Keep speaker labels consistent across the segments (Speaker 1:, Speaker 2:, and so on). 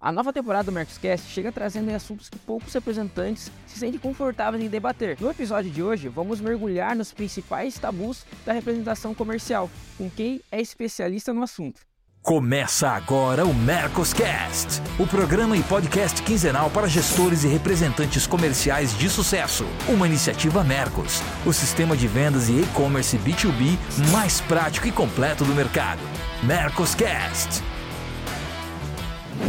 Speaker 1: A nova temporada do Mercoscast chega trazendo assuntos que poucos representantes se sentem confortáveis em debater. No episódio de hoje, vamos mergulhar nos principais tabus da representação comercial, com quem é especialista no assunto.
Speaker 2: Começa agora o Mercoscast, o programa e podcast quinzenal para gestores e representantes comerciais de sucesso. Uma iniciativa Mercos, o sistema de vendas e e-commerce B2B mais prático e completo do mercado. Mercoscast.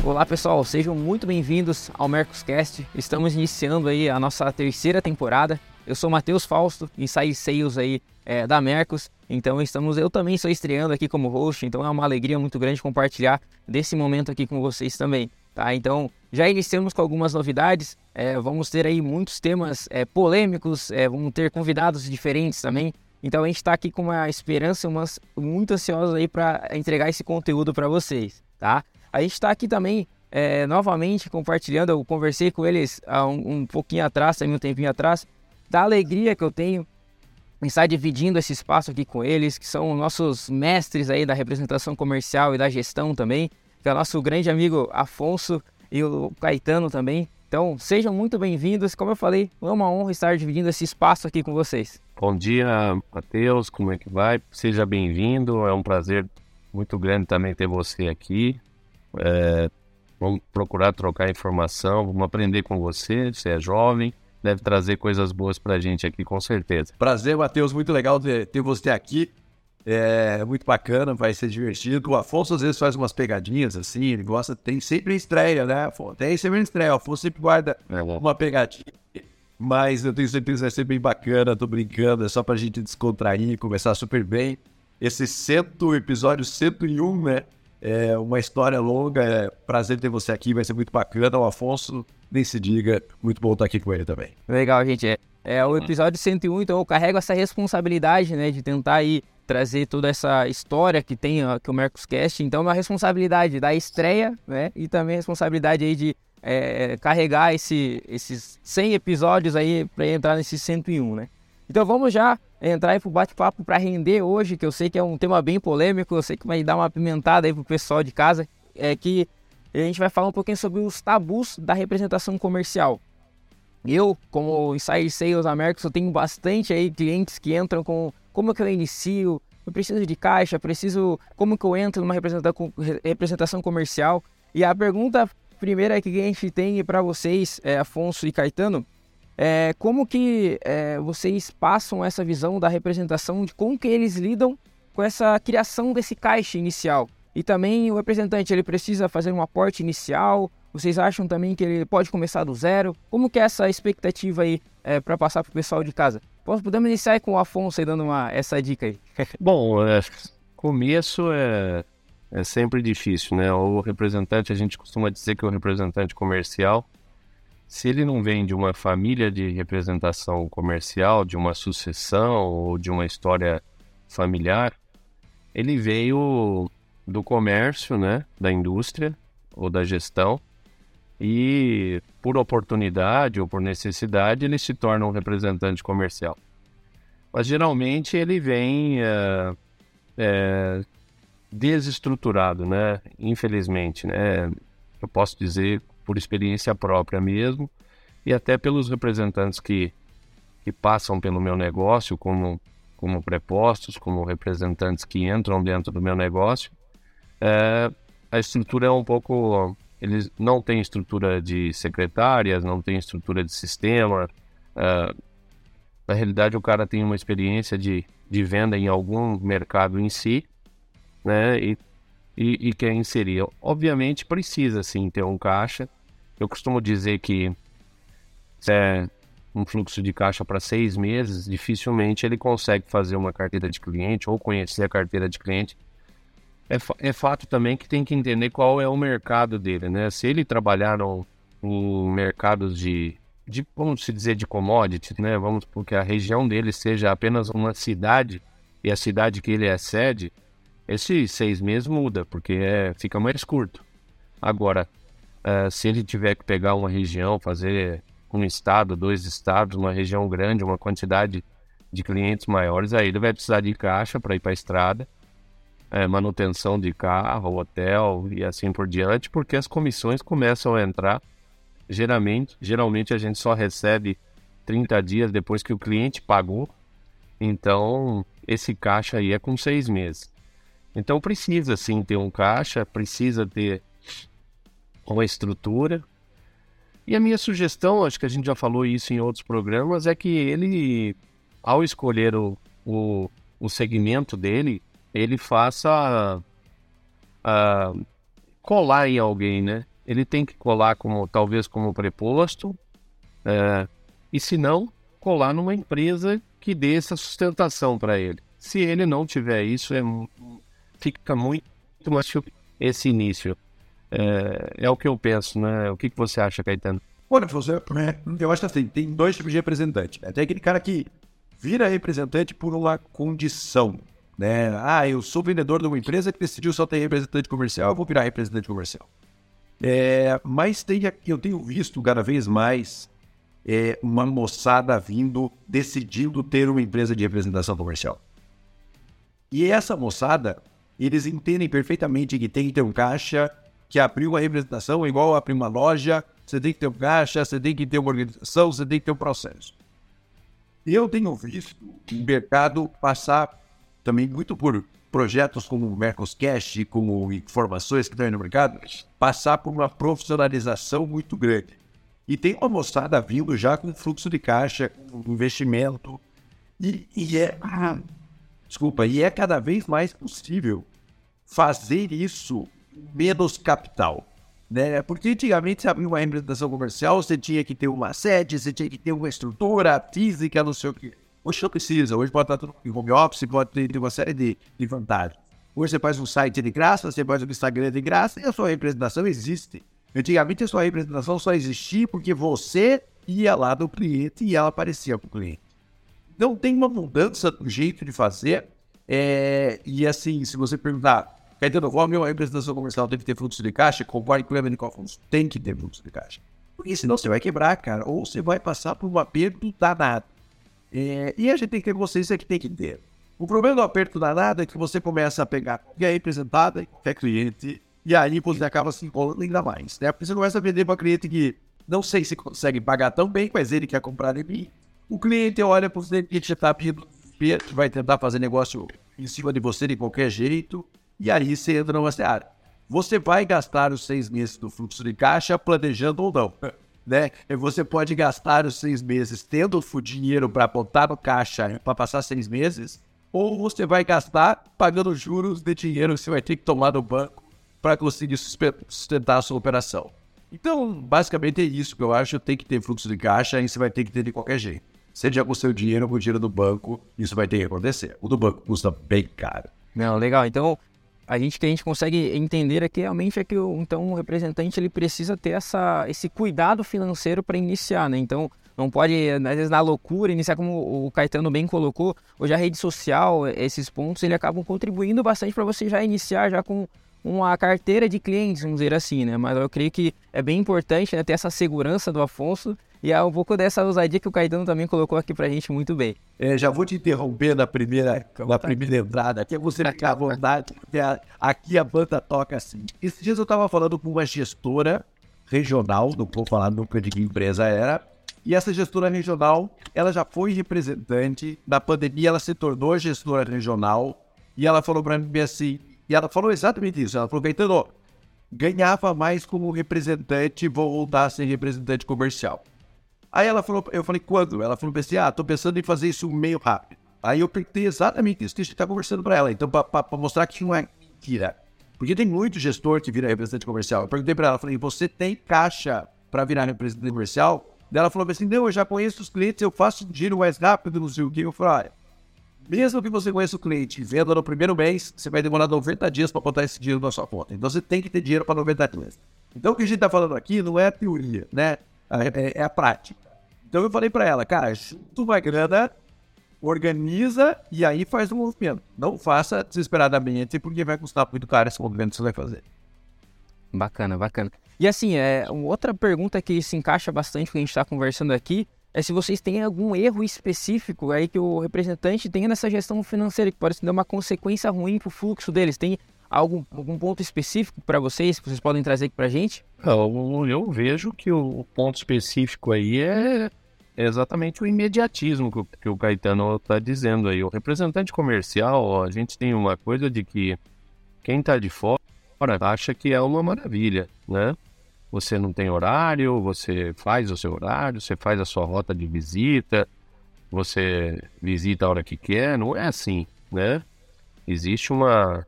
Speaker 1: Olá pessoal, sejam muito bem-vindos ao Mercoscast. Estamos iniciando aí a nossa terceira temporada. Eu sou Matheus Fausto, Inside Sales aí é, da Mercos. Então estamos, eu também estou estreando aqui como host, então é uma alegria muito grande compartilhar desse momento aqui com vocês também. Tá? Então já iniciamos com algumas novidades. É, vamos ter aí muitos temas é, polêmicos, é, vamos ter convidados diferentes também. Então a gente está aqui com uma esperança, umas, muito ansiosos aí para entregar esse conteúdo para vocês, tá? A gente está aqui também é, novamente compartilhando. Eu conversei com eles há um, um pouquinho atrás, também um tempinho atrás, da alegria que eu tenho em estar dividindo esse espaço aqui com eles, que são nossos mestres aí da representação comercial e da gestão também, que é o nosso grande amigo Afonso e o Caetano também. Então, sejam muito bem-vindos. Como eu falei, é uma honra estar dividindo esse espaço aqui com vocês.
Speaker 3: Bom dia, Matheus. Como é que vai? Seja bem-vindo. É um prazer muito grande também ter você aqui. É, vamos procurar trocar informação, vamos aprender com você. Você é jovem, deve trazer coisas boas para a gente aqui, com certeza.
Speaker 4: Prazer, Matheus. Muito legal ter, ter você aqui. É muito bacana, vai ser divertido. O Afonso às vezes faz umas pegadinhas assim, ele gosta, tem sempre estreia, né, Afonso? Tem sempre estreia. O Afonso sempre guarda é uma pegadinha. Mas eu tenho certeza que vai ser bem bacana, tô brincando, é só pra gente descontrair, começar super bem. Esse cento, episódio 101, né? É uma história longa, é prazer ter você aqui, vai ser muito bacana. O Afonso, nem se diga, muito bom estar aqui com ele também.
Speaker 1: Legal, gente. É, é o episódio 101, então eu carrego essa responsabilidade, né, de tentar aí trazer toda essa história que tem aqui o Mercoscast. Então, é uma responsabilidade da estreia, né, e também a responsabilidade aí de é, carregar esse, esses 100 episódios aí para entrar nesse 101, né. Então vamos já entrar aí pro bate-papo para render hoje, que eu sei que é um tema bem polêmico, eu sei que vai dar uma apimentada aí pro pessoal de casa, é que a gente vai falar um pouquinho sobre os tabus da representação comercial. Eu, como Insider Sales Américos, eu tenho bastante aí clientes que entram com como que eu inicio, eu preciso de caixa, preciso como que eu entro numa representação comercial. E a pergunta primeira que a gente tem para vocês, é, Afonso e Caetano, é, como que é, vocês passam essa visão da representação de como que eles lidam com essa criação desse caixa inicial? E também o representante, ele precisa fazer um aporte inicial? Vocês acham também que ele pode começar do zero? Como que é essa expectativa aí é, para passar para o pessoal de casa? Podemos iniciar com o Afonso aí dando uma, essa dica aí.
Speaker 3: Bom, é, começo é, é sempre difícil, né? O representante, a gente costuma dizer que o representante comercial se ele não vem de uma família de representação comercial, de uma sucessão ou de uma história familiar, ele veio do comércio, né, da indústria ou da gestão e por oportunidade ou por necessidade ele se torna um representante comercial. Mas geralmente ele vem é, é, desestruturado, né? Infelizmente, né? Eu posso dizer por experiência própria mesmo, e até pelos representantes que, que passam pelo meu negócio como, como prepostos, como representantes que entram dentro do meu negócio. É, a estrutura é um pouco. Eles não têm estrutura de secretárias, não tem estrutura de sistema. É, na realidade, o cara tem uma experiência de, de venda em algum mercado em si, né? E, e, e quer inserir. Obviamente, precisa sim ter um caixa eu costumo dizer que se é um fluxo de caixa para seis meses, dificilmente ele consegue fazer uma carteira de cliente ou conhecer a carteira de cliente. É, é fato também que tem que entender qual é o mercado dele, né? Se ele trabalhar no, em mercados de, de, vamos dizer, de commodities, né? Vamos porque a região dele seja apenas uma cidade e a cidade que ele é sede, esses seis meses muda, porque é, fica mais curto. Agora, Uh, se ele tiver que pegar uma região, fazer um estado, dois estados, uma região grande, uma quantidade de clientes maiores, aí ele vai precisar de caixa para ir para a estrada. é, manutenção de carro, hotel e assim por diante, porque as comissões começam a entrar. Geralmente, geralmente a gente só recebe 30 dias depois que o cliente pagou. Então, esse caixa aí é com seis meses. Então, precisa sim ter um caixa, precisa ter uma estrutura. E a minha sugestão, acho que a gente já falou isso em outros programas, é que ele, ao escolher o, o, o segmento dele, ele faça uh, colar em alguém, né? Ele tem que colar como talvez como preposto, uh, e se não, colar numa empresa que dê essa sustentação para ele. Se ele não tiver isso, é, fica muito mais esse início. É, é, o que eu penso, né? O que, que você acha, Caetano?
Speaker 4: Olha, é, eu acho assim, tem dois tipos de representante. Né? Tem aquele cara que vira representante por uma condição, né? Ah, eu sou vendedor de uma empresa que decidiu só ter representante comercial, eu vou virar representante comercial. É, mas tem, eu tenho visto cada vez mais é, uma moçada vindo decidindo ter uma empresa de representação comercial. E essa moçada, eles entendem perfeitamente que tem que ter um caixa, que abriu uma representação é igual abrir uma loja, você tem que ter um caixa, você tem que ter uma organização, você tem que ter um processo. Eu tenho visto o mercado passar também muito por projetos como o Mercoscast, como informações que estão aí no mercado, passar por uma profissionalização muito grande. E tem uma moçada vindo já com fluxo de caixa, com investimento, e, e é. Ah, desculpa, e é cada vez mais possível fazer isso menos capital. Né? Porque antigamente, você abria uma representação comercial, você tinha que ter uma sede, você tinha que ter uma estrutura física, não sei o quê. Hoje não precisa, hoje pode estar tudo em home office, pode ter, uma série de, de vantagens. Hoje você faz um site de graça, você faz um Instagram de graça e a sua representação existe. Antigamente a sua representação só existia porque você ia lá do cliente e ela aparecia para o cliente. Não tem uma mudança do jeito de fazer. É, e assim, se você perguntar, Caetano, qual a minha representação comercial tem que ter fluxo de caixa? Concorre com o fluxo? Tem que ter fluxo de caixa. Porque senão você vai quebrar, cara. Ou você vai passar por um aperto danado. É, e a gente tem que ter consciência que tem que ter. O problema do aperto danado é que você começa a pegar qualquer representada, qualquer cliente, e aí você acaba se enrolando ainda mais. Né? Porque você começa a vender para cliente que não sei se consegue pagar tão bem, mas ele quer comprar em mim. O cliente olha para você e já está pedindo, vai tentar fazer negócio em cima de você de qualquer jeito. E aí você entra numa seara. Você vai gastar os seis meses do fluxo de caixa planejando ou não. Né? Você pode gastar os seis meses tendo o dinheiro para botar no caixa para passar seis meses, ou você vai gastar pagando juros de dinheiro que você vai ter que tomar no banco para conseguir sustentar a sua operação. Então, basicamente é isso que eu acho. Tem que ter fluxo de caixa e você vai ter que ter de qualquer jeito. Seja com o seu dinheiro ou com o dinheiro do banco, isso vai ter que acontecer. O do banco custa bem caro.
Speaker 1: Não, legal. Então, a gente que a gente consegue entender aqui realmente é que o, então o representante ele precisa ter essa, esse cuidado financeiro para iniciar, né? Então não pode às vezes na loucura iniciar como o Caetano bem colocou. Hoje a rede social, esses pontos ele acabam contribuindo bastante para você já iniciar já com uma carteira de clientes, vamos dizer assim, né? Mas eu creio que é bem importante né, ter essa segurança do Afonso e é um pouco dessa ousadia que o Caetano também colocou aqui pra gente muito bem.
Speaker 4: É, já vou te interromper na primeira, na primeira entrada, que é você ficar à vontade, porque aqui a banda toca assim. Esses dias eu tava falando com uma gestora regional, não vou falar nunca de que empresa era, e essa gestora regional, ela já foi representante, da pandemia ela se tornou gestora regional, e ela falou para mim assim, e ela falou exatamente isso, ela falou, Caetano, ganhava mais como representante, vou voltar a ser representante comercial. Aí ela falou, eu falei, quando? Ela falou assim, ah, tô pensando em fazer isso meio rápido. Aí eu perguntei exatamente isso que a gente tá conversando para ela. Então, para mostrar que não é mentira. Porque tem muito gestor que vira representante comercial. Eu perguntei para ela, falei, você tem caixa para virar representante comercial? Daí ela falou assim, não, eu já conheço os clientes, eu faço dinheiro mais rápido, não sei o que. Eu falei, olha, mesmo que você conheça o cliente e venda no primeiro mês, você vai demorar 90 dias para botar esse dinheiro na sua conta. Então você tem que ter dinheiro para 90 dias. Então o que a gente está falando aqui não é teoria, né? É, é a prática. Então eu falei para ela, cara, junta uma grana, organiza e aí faz o movimento. Não faça desesperadamente, porque vai custar muito caro esse movimento que você vai fazer.
Speaker 1: Bacana, bacana. E assim, é, outra pergunta que se encaixa bastante com o que a gente está conversando aqui é se vocês têm algum erro específico aí que o representante tenha nessa gestão financeira, que pode ser uma consequência ruim para o fluxo deles. Tem algum, algum ponto específico para vocês que vocês podem trazer aqui para a gente?
Speaker 3: Eu, eu, vejo que o ponto específico aí é, é exatamente o imediatismo que o, que o Caetano está dizendo aí. O representante comercial, a gente tem uma coisa de que quem está de fora acha que é uma maravilha, né? Você não tem horário, você faz o seu horário, você faz a sua rota de visita, você visita a hora que quer, não é assim, né? Existe uma,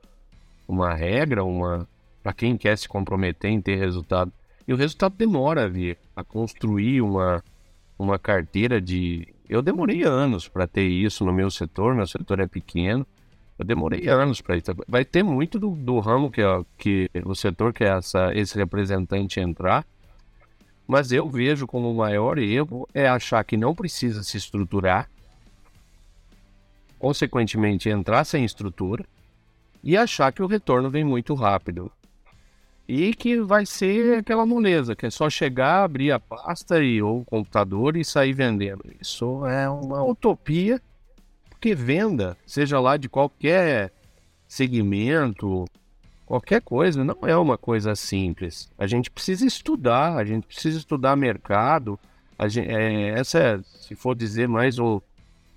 Speaker 3: uma regra, uma para quem quer se comprometer em ter resultado. E o resultado demora a vir, a construir uma, uma carteira de. Eu demorei anos para ter isso no meu setor, meu setor é pequeno. Eu demorei anos para isso. Vai ter muito do, do ramo que, que o setor que essa, esse representante entrar, mas eu vejo como o maior erro é achar que não precisa se estruturar, consequentemente entrar sem estrutura e achar que o retorno vem muito rápido. E que vai ser aquela moleza, que é só chegar, abrir a pasta e, ou o computador e sair vendendo. Isso é uma utopia porque venda, seja lá de qualquer segmento, qualquer coisa, não é uma coisa simples. A gente precisa estudar, a gente precisa estudar mercado. Gente, é, essa é, se for dizer mais um,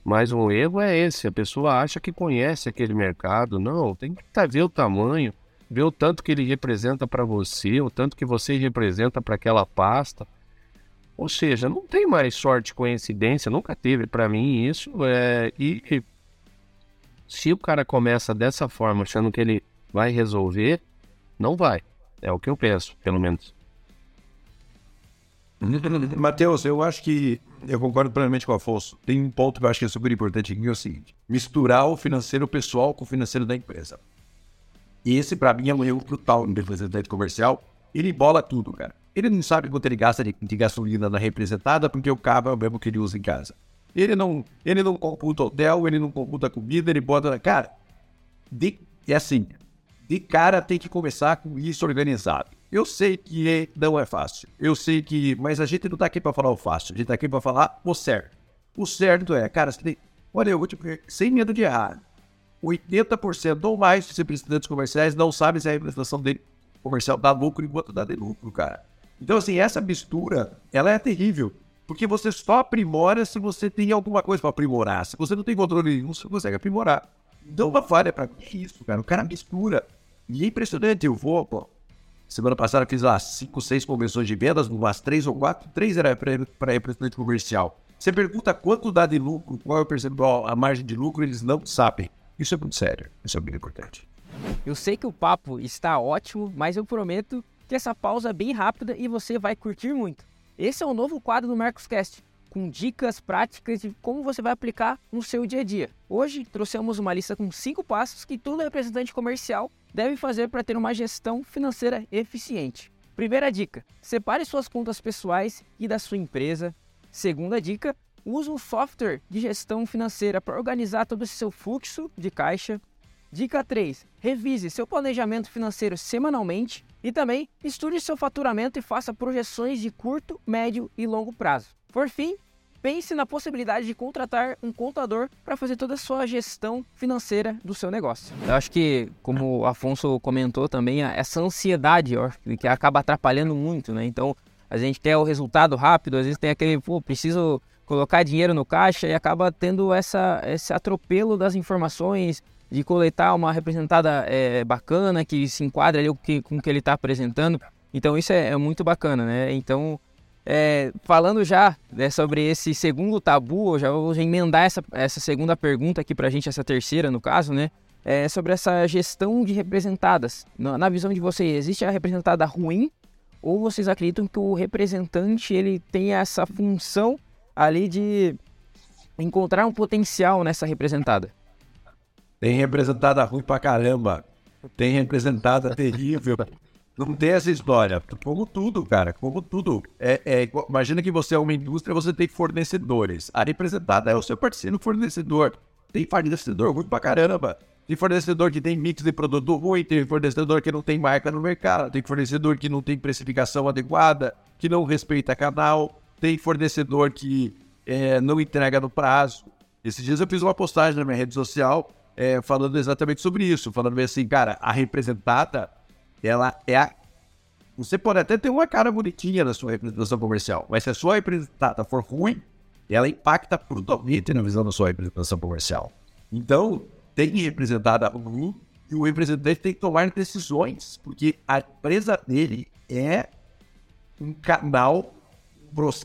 Speaker 3: mais um erro, é esse. A pessoa acha que conhece aquele mercado. Não, tem que tá, ver o tamanho, ver o tanto que ele representa para você, o tanto que você representa para aquela pasta. Ou seja, não tem mais sorte coincidência, nunca teve para mim isso. É, e se o cara começa dessa forma, achando que ele vai resolver, não vai. É o que eu penso, pelo menos.
Speaker 4: Matheus, eu acho que eu concordo plenamente com o Afonso. Tem um ponto que eu acho que é super importante aqui, que é o seguinte: misturar o financeiro pessoal com o financeiro da empresa. E esse, para mim, é um erro brutal no representante comercial. Ele bola tudo, cara. Ele não sabe quanto ele gasta de, de gasolina na representada, porque o carro é o mesmo que ele usa em casa. Ele não, ele não computa hotel, ele não computa comida, ele bota. Cara, de, é assim, de cara tem que começar com isso organizado. Eu sei que é, não é fácil. Eu sei que. Mas a gente não tá aqui para falar o fácil, a gente tá aqui para falar o certo. O certo é, cara, você tem. Olha, eu vou te sem medo de errar. 80% ou mais dos representantes comerciais não sabem se a representação dele comercial dá lucro enquanto dá de lucro, cara. Então, assim, essa mistura, ela é terrível. Porque você só aprimora se você tem alguma coisa para aprimorar. Se você não tem controle nenhum, você consegue aprimorar. Então, uma falha para mim é isso, cara. O cara mistura. E é impressionante. Eu vou, pô. Semana passada fiz lá cinco, seis convenções de vendas, umas três ou quatro. Três era para representante comercial. Você pergunta quanto dá de lucro, qual é o percentual, a margem de lucro, eles não sabem. Isso é muito sério. Isso é muito importante.
Speaker 1: Eu sei que o papo está ótimo, mas eu prometo que essa pausa é bem rápida e você vai curtir muito. Esse é o novo quadro do Mercoscast, com dicas práticas de como você vai aplicar no seu dia a dia. Hoje trouxemos uma lista com cinco passos que todo representante comercial deve fazer para ter uma gestão financeira eficiente. Primeira dica: separe suas contas pessoais e da sua empresa. Segunda dica: use um software de gestão financeira para organizar todo o seu fluxo de caixa. Dica 3: revise seu planejamento financeiro semanalmente e também estude seu faturamento e faça projeções de curto, médio e longo prazo. Por fim, pense na possibilidade de contratar um contador para fazer toda a sua gestão financeira do seu negócio. Eu acho que, como o Afonso comentou também, essa ansiedade ó, que acaba atrapalhando muito, né? Então, a gente quer o resultado rápido, às vezes tem aquele, pô, preciso colocar dinheiro no caixa e acaba tendo essa, esse atropelo das informações, de coletar uma representada é, bacana que se enquadra ali com, que, com o que ele está apresentando. Então isso é, é, muito bacana, né? Então, é, falando já né, sobre esse segundo tabu, eu já vou emendar essa, essa segunda pergunta aqui para a gente, essa terceira no caso, né? É sobre essa gestão de representadas. Na, na visão de vocês, existe a representada ruim ou vocês acreditam que o representante ele tem essa função ali de encontrar um potencial nessa representada?
Speaker 4: Tem representada ruim pra caramba. Tem representada terrível. Não tem essa história. Como tudo, cara. Como tudo. É, é, imagina que você é uma indústria, você tem fornecedores. A representada é o seu parceiro fornecedor. Tem fornecedor ruim pra caramba. Tem fornecedor que tem mix de produto ruim, tem fornecedor que não tem marca no mercado, tem fornecedor que não tem precificação adequada, que não respeita canal, tem fornecedor que é, não entrega no prazo. Esses dias eu fiz uma postagem na minha rede social é, falando exatamente sobre isso, falando assim, cara, a representada, ela é a... Você pode até ter uma cara bonitinha na sua representação comercial, mas se a sua representada for ruim, ela impacta brutalmente na visão da sua representação comercial. Então, tem representada ruim e o representante tem que tomar decisões, porque a empresa dele é um canal,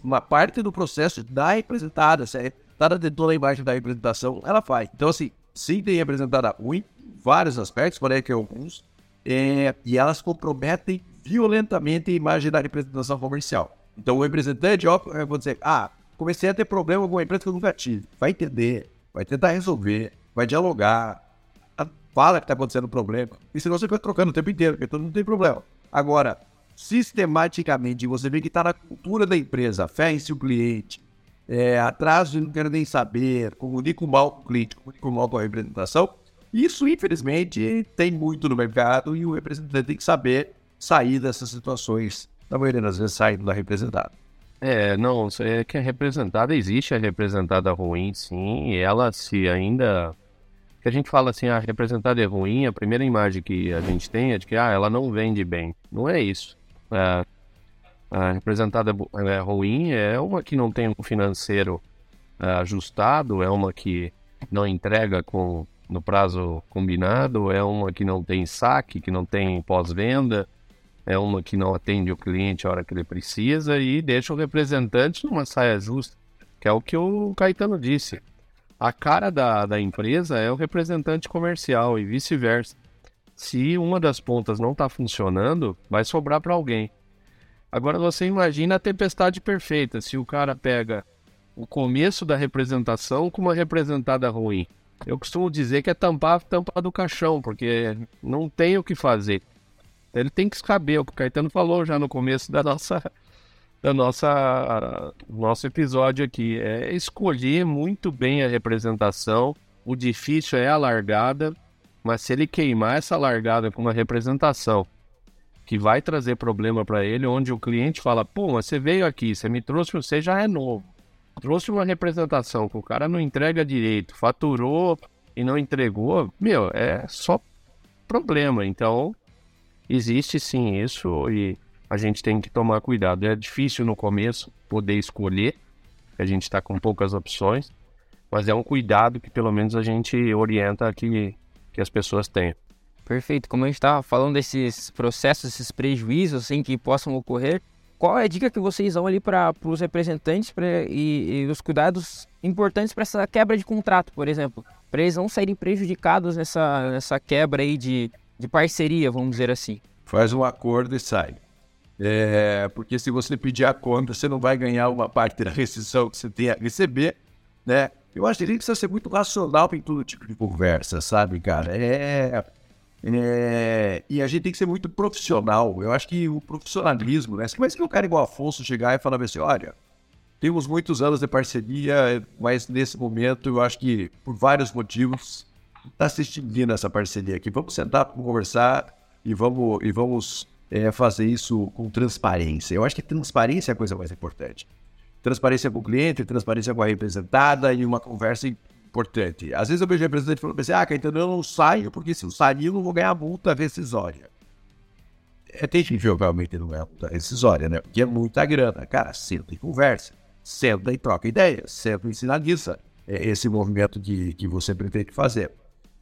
Speaker 4: uma parte do processo da representada. Se a representada tentou lá embaixo da representação, ela faz. Então, assim, sim, tem representada ruim, vários aspectos, porém que alguns, é, e elas comprometem violentamente a imagem da representação comercial. Então, o representante, ó, eu vou dizer, ah, comecei a ter problema com uma empresa que eu nunca tive. Vai entender, vai tentar resolver, vai dialogar, fala que está acontecendo um problema. E senão você fica trocando o tempo inteiro, porque todo mundo tem problema. Agora, sistematicamente, você vê que está na cultura da empresa, fé em seu cliente, é, atraso e não quero nem saber, comunico mal com o cliente, comunico mal com a representação. Isso, infelizmente, tem muito no mercado e o representante tem que saber sair dessas situações, na maioria das vezes saindo da representada.
Speaker 3: É, não, é que a representada existe, a representada ruim, sim, e ela se ainda que a gente fala assim, a ah, representada é ruim, a primeira imagem que a gente tem é de que ah, ela não vende bem. Não é isso. É, a representada é ruim é uma que não tem um financeiro é, ajustado, é uma que não entrega com no prazo combinado, é uma que não tem saque, que não tem pós-venda, é uma que não atende o cliente a hora que ele precisa e deixa o representante numa saia justa, que é o que o Caetano disse a cara da, da empresa é o representante comercial e vice-versa. Se uma das pontas não está funcionando, vai sobrar para alguém. Agora você imagina a tempestade perfeita, se o cara pega o começo da representação com uma representada ruim. Eu costumo dizer que é tampar a tampa do caixão, porque não tem o que fazer. Ele tem que saber, o que o Caetano falou já no começo da nossa da nossa nosso episódio aqui. É escolher muito bem a representação. O difícil é a largada, mas se ele queimar essa largada com uma representação que vai trazer problema para ele, onde o cliente fala: pô, mas você veio aqui, você me trouxe, você já é novo. Trouxe uma representação que o cara não entrega direito, faturou e não entregou, meu, é só problema. Então, existe sim isso e a gente tem que tomar cuidado. É difícil no começo poder escolher, a gente está com poucas opções, mas é um cuidado que pelo menos a gente orienta que, que as pessoas tenham.
Speaker 1: Perfeito. Como a gente estava falando desses processos, esses prejuízos assim, que possam ocorrer, qual é a dica que vocês dão ali para os representantes pra, e, e, os cuidados importantes para essa quebra de contrato, por exemplo? Para eles não saírem prejudicados nessa, nessa quebra aí de, de parceria, vamos dizer assim.
Speaker 4: Faz um acordo e sai. É, porque se você pedir a conta, você não vai ganhar uma parte da rescisão que você tem a receber, né? Eu acho que gente precisa ser muito racional em todo tipo de conversa, sabe, cara? É, é, e a gente tem que ser muito profissional. Eu acho que o profissionalismo, né? Mas que um cara igual Afonso chegar e falar assim, olha, temos muitos anos de parceria, mas nesse momento eu acho que, por vários motivos, está se extinguindo essa parceria aqui. Vamos sentar para conversar e vamos, e vamos é, fazer isso com transparência. Eu acho que transparência é a coisa mais importante. Transparência com o cliente, transparência com a representada e uma conversa importante. Às vezes eu vejo representante falando assim, ah, Caetano, eu não saio porque se eu sair eu não vou ganhar multa rescisória. É terrível realmente não ganhar multa rescisória, né? Porque é muita grana. Cara, senta e conversa. Senta e troca ideias. Senta e sinaliza é, esse movimento que, que você pretende fazer.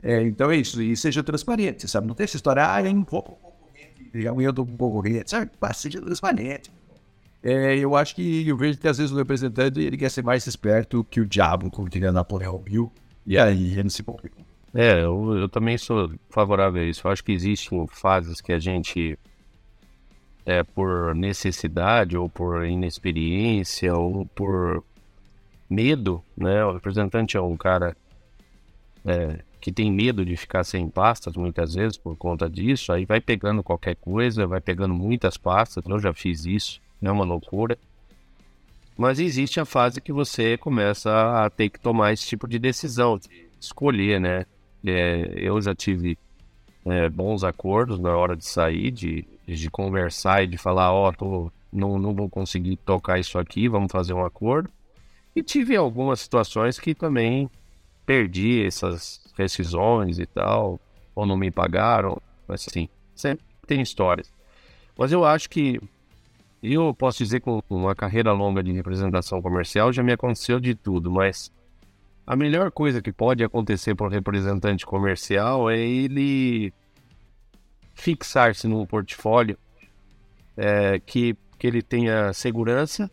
Speaker 4: É, então é isso. E seja transparente, sabe? Não tem essa história, ah, eu não vou amanhã eu tô com concorrente, sabe? Seja transparente. É, eu acho que eu vejo que às vezes o representante ele quer ser mais esperto que o diabo, como diria Napoleão Hill, e aí ele se complica.
Speaker 3: É, eu, eu, também sou favorável a isso. Eu acho que existem fases que a gente, é, por necessidade, ou por inexperiência, ou por medo, né? O representante é um cara é, que tem medo de ficar sem pastas muitas vezes por conta disso, aí vai pegando qualquer coisa, vai pegando muitas pastas, eu já fiz isso, não é uma loucura. Mas existe a fase que você começa a ter que tomar esse tipo de decisão, de escolher, né? É, eu já tive é, bons acordos na hora de sair, de, de conversar e de falar, ó, oh, não, não vou conseguir tocar isso aqui, vamos fazer um acordo. E tive algumas situações que também perdi essas rescisões e tal, ou não me pagaram, mas assim, sempre tem histórias. Mas eu acho que eu posso dizer com uma carreira longa de representação comercial já me aconteceu de tudo, mas a melhor coisa que pode acontecer para um representante comercial é ele fixar-se num portfólio é, que, que ele tenha segurança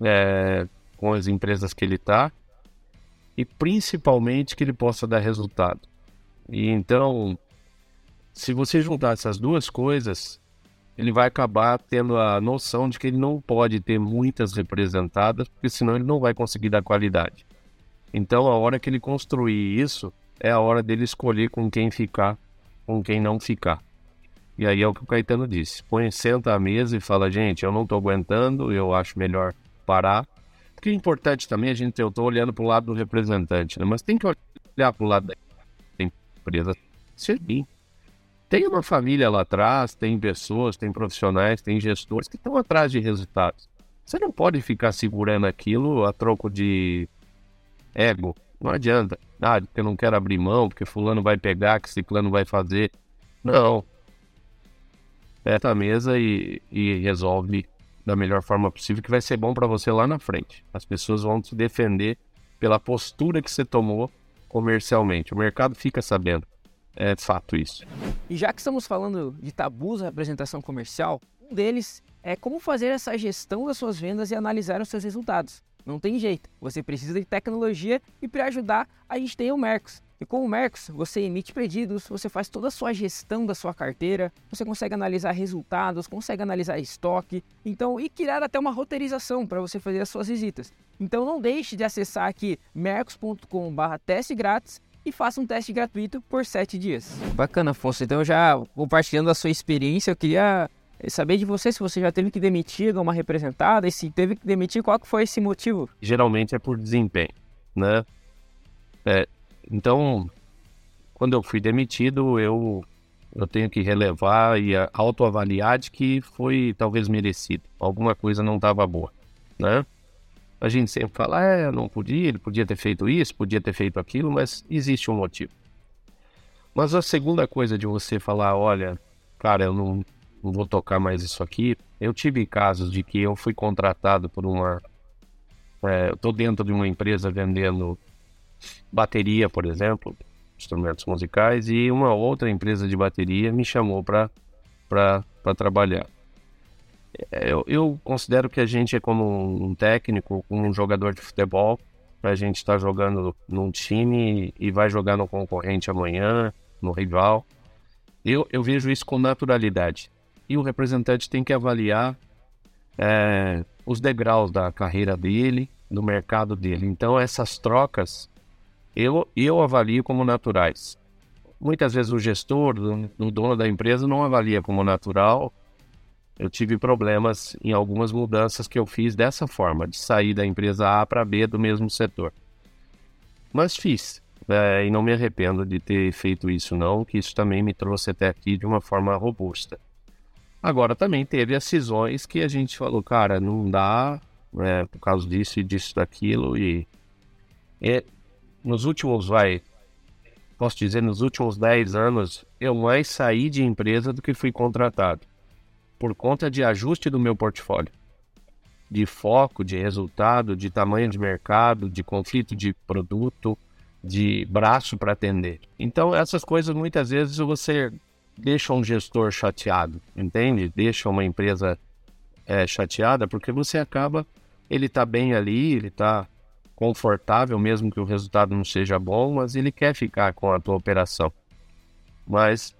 Speaker 3: é, com as empresas que ele está e principalmente que ele possa dar resultado. E então, se você juntar essas duas coisas, ele vai acabar tendo a noção de que ele não pode ter muitas representadas, porque senão ele não vai conseguir dar qualidade. Então, a hora que ele construir isso, é a hora dele escolher com quem ficar, com quem não ficar. E aí é o que o Caetano disse: põe, senta à mesa e fala, gente, eu não estou aguentando, eu acho melhor parar. Porque é importante também a gente, eu estou olhando para o lado do representante, né? mas tem que olhar para o lado da empresa. Servir. Tem uma família lá atrás, tem pessoas, tem profissionais, tem gestores que estão atrás de resultados. Você não pode ficar segurando aquilo a troco de ego. Não adianta. Ah, porque eu não quero abrir mão, porque fulano vai pegar, que ciclano vai fazer. Não. Peta a mesa e, e resolve da melhor forma possível, que vai ser bom para você lá na frente. As pessoas vão te defender pela postura que você tomou comercialmente. O mercado fica sabendo. É fato isso.
Speaker 1: E já que estamos falando de tabus da representação comercial, um deles é como fazer essa gestão das suas vendas e analisar os seus resultados. Não tem jeito, você precisa de tecnologia e para ajudar a gente tem o Mercos. E com o Mercos, você emite pedidos, você faz toda a sua gestão da sua carteira, você consegue analisar resultados, consegue analisar estoque, então e criar até uma roteirização para você fazer as suas visitas. Então não deixe de acessar aqui mercos.com/teste grátis e faça um teste gratuito por 7 dias. Bacana, Afonso. Então, já compartilhando a sua experiência, eu queria saber de você se você já teve que demitir uma representada e se teve que demitir, qual que foi esse motivo?
Speaker 3: Geralmente é por desempenho, né? É, então, quando eu fui demitido, eu, eu tenho que relevar e autoavaliar de que foi talvez merecido. Alguma coisa não estava boa, né? A gente sempre fala, é, não podia, ele podia ter feito isso, podia ter feito aquilo, mas existe um motivo. Mas a segunda coisa de você falar, olha, cara, eu não, não vou tocar mais isso aqui. Eu tive casos de que eu fui contratado por uma. É, eu estou dentro de uma empresa vendendo bateria, por exemplo, instrumentos musicais, e uma outra empresa de bateria me chamou para trabalhar. É, eu, eu, considero que a gente é como um técnico, como um jogador de futebol. A gente está jogando num time e vai jogar no concorrente amanhã, no rival. Eu, eu vejo isso com naturalidade. E o representante tem que avaliar é, os degraus da carreira dele, do mercado dele. Então, essas trocas eu, eu avalio como naturais. Muitas vezes o gestor, o dono da empresa, não avalia como natural eu tive problemas em algumas mudanças que eu fiz dessa forma, de sair da empresa A para B do mesmo setor. Mas fiz, é, e não me arrependo de ter feito isso não, que isso também me trouxe até aqui de uma forma robusta. Agora também teve as cisões que a gente falou, cara, não dá, é, por causa disso e disso, daquilo, e, e nos últimos, vai, posso dizer, nos últimos 10 anos, eu mais saí de empresa do que fui contratado por conta de ajuste do meu portfólio, de foco, de resultado, de tamanho de mercado, de conflito de produto, de braço para atender. Então, essas coisas muitas vezes você deixa um gestor chateado, entende? Deixa uma empresa é, chateada porque você acaba, ele está bem ali, ele está confortável, mesmo que o resultado não seja bom, mas ele quer ficar com a tua operação. Mas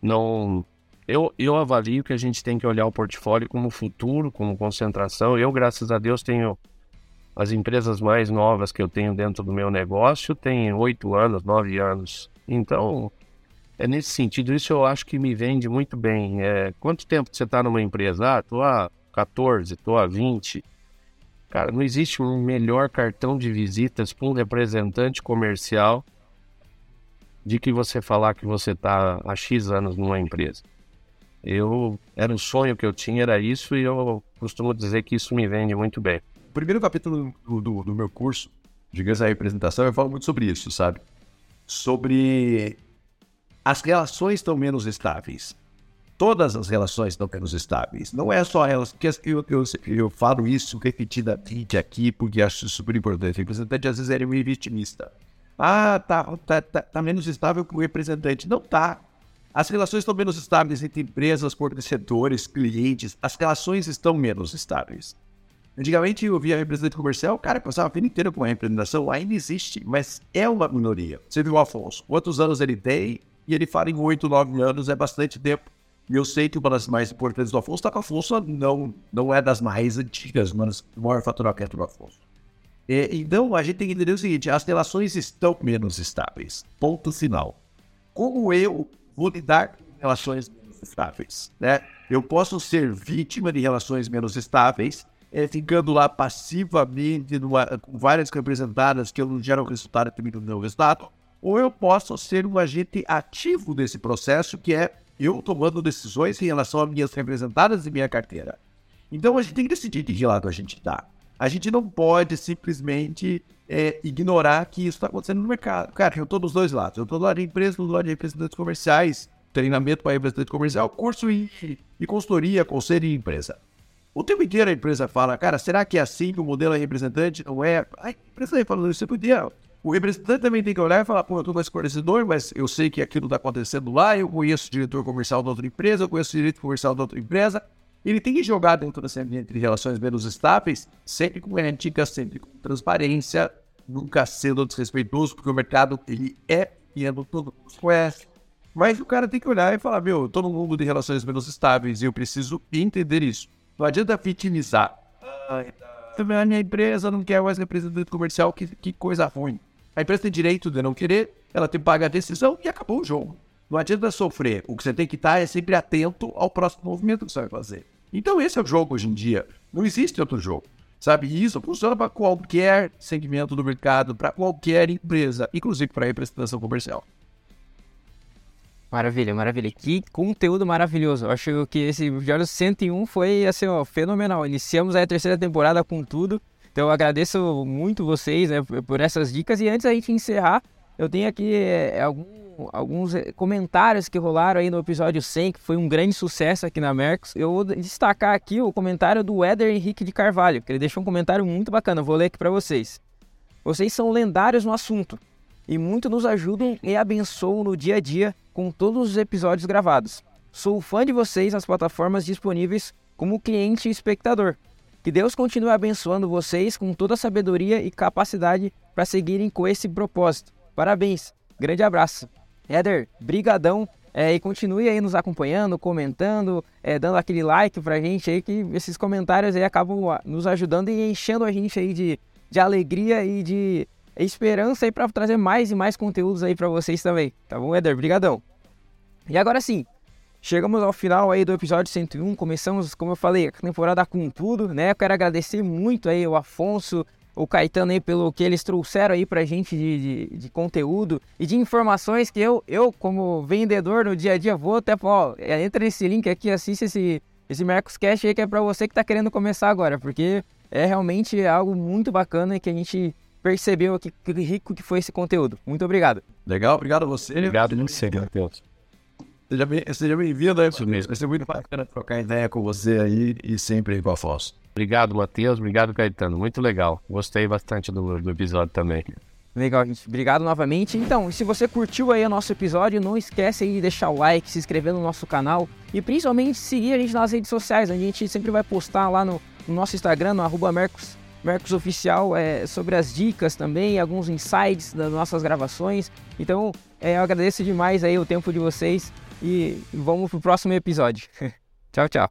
Speaker 3: não eu, eu avalio que a gente tem que olhar o portfólio como futuro, como concentração. Eu, graças a Deus, tenho as empresas mais novas que eu tenho dentro do meu negócio, tem oito anos, nove anos. Então, é nesse sentido, isso eu acho que me vende muito bem. É, quanto tempo você está numa empresa? Ah, tô há 14, tô há 20. Cara, não existe um melhor cartão de visitas para um representante comercial de que você falar que você está há X anos numa empresa. Eu era um sonho que eu tinha, era isso, e eu costumo dizer que isso me vende muito bem.
Speaker 4: primeiro capítulo do, do, do meu curso de a representação, eu falo muito sobre isso, sabe? Sobre as relações estão menos estáveis. Todas as relações estão menos estáveis. Não é só elas, porque eu, eu, eu falo isso repetidamente aqui, porque acho super importante. O representante às vezes é meio vitimista. Ah, tá, tá, tá, tá menos estável que o representante. Não tá. As relações estão menos estáveis entre empresas, fornecedores, clientes. As relações estão menos estáveis. Antigamente eu via representante comercial, cara, passava a vida inteira com a representação, ainda existe, mas é uma minoria. Você viu o Afonso, quantos anos ele tem? E ele fala em 8, 9 anos, é bastante tempo. E eu sei que uma das mais importantes do Afonso, tá com o Afonso não, não é das mais antigas, mas o maior faturamento do Afonso. É, então a gente tem que entender o seguinte: as relações estão menos estáveis. Ponto final. Como eu vou lidar com relações menos estáveis? Né? Eu posso ser vítima de relações menos estáveis é, ficando lá passivamente numa, com várias representadas que não gero resultado e não dão resultado, ou eu posso ser um agente ativo desse processo, que é eu tomando decisões em relação a minhas representadas e minha carteira. Então a gente tem que decidir de que lado a gente está. A gente não pode simplesmente é, ignorar que isso está acontecendo no mercado. Cara, eu estou dos dois lados. Eu estou do lado de empresa, do lado de representantes comerciais, treinamento para representante comercial, curso e, e consultoria, conselho e empresa. O tempo inteiro a empresa fala, cara, será que é assim que o modelo é representante? Não é? A empresa aí falando isso, podia. O representante também tem que olhar e falar, pô, eu estou com esse fornecedor, mas eu sei que aquilo está acontecendo lá, eu conheço o diretor comercial da outra empresa, eu conheço o direito comercial da outra empresa. Ele tem que jogar dentro desse ambiente de relações menos estáveis, sempre com ética, sempre com transparência, nunca sendo desrespeitoso, porque o mercado ele é e é todo mundo conhece. Mas o cara tem que olhar e falar, meu, eu num mundo de relações menos estáveis e eu preciso entender isso. Não adianta vitimizar. a minha empresa não quer mais representante comercial, que, que coisa ruim. A empresa tem direito de não querer, ela tem que pagar a decisão e acabou o jogo. Não adianta sofrer. O que você tem que estar é sempre atento ao próximo movimento que você vai fazer. Então esse é o jogo hoje em dia. Não existe outro jogo. Sabe? Isso funciona para qualquer segmento do mercado, para qualquer empresa, inclusive para representação comercial.
Speaker 1: Maravilha, maravilha. Que conteúdo maravilhoso. Eu acho que esse episódio 101 foi assim, ó, fenomenal. Iniciamos a terceira temporada com tudo. Então eu agradeço muito vocês né, por essas dicas. E antes da gente encerrar, eu tenho aqui é, algum, alguns eh, comentários que rolaram aí no episódio 100, que foi um grande sucesso aqui na Mercos. Eu vou destacar aqui o comentário do Éder Henrique de Carvalho, que ele deixou um comentário muito bacana. Vou ler aqui para vocês. Vocês são lendários no assunto e muito nos ajudam e abençoam no dia a dia com todos os episódios gravados. Sou fã de vocês nas plataformas disponíveis como cliente e espectador. Que Deus continue abençoando vocês com toda a sabedoria e capacidade para seguirem com esse propósito. Parabéns, grande abraço. Éder, brigadão é, e continue aí nos acompanhando, comentando, é, dando aquele like pra gente aí, que esses comentários aí acabam ah, nos ajudando e enchendo a gente aí de, de alegria e de esperança aí para trazer mais e mais conteúdos aí para vocês também. Tá bom, Eder? Brigadão. E agora sim, chegamos ao final aí do episódio 101. Começamos, como eu falei, a temporada com tudo, né? Eu quero agradecer muito aí o Afonso, o Caetano aí pelo que eles trouxeram aí pra gente de, de, de, conteúdo e de informações que eu, eu como vendedor no dia a dia vou até, ó, entra nesse link aqui, assiste esse, esse Mercos Cash aí que é pra você que tá querendo começar agora, porque é realmente algo muito bacana que a gente percebeu aqui que rico que foi esse conteúdo. Muito obrigado.
Speaker 4: Legal, obrigado a você.
Speaker 3: Obrigado muito, Matheus.
Speaker 4: Seja bem-vindo seja bem aí, Isso mesmo. Vai ser muito bacana trocar ideia com você aí e sempre com a Afonso.
Speaker 3: Obrigado, Matheus. Obrigado, Caetano. Muito legal. Gostei bastante do, do episódio também.
Speaker 1: Legal, gente. Obrigado novamente. Então, se você curtiu aí o nosso episódio, não esquece aí de deixar o like, se inscrever no nosso canal e principalmente seguir a gente nas redes sociais. A gente sempre vai postar lá no, no nosso Instagram, no arroba Mercos Mercos Oficial é, sobre as dicas também, alguns insights das nossas gravações. Então, é, eu agradeço demais aí o tempo de vocês e vamos pro próximo episódio. tchau, tchau.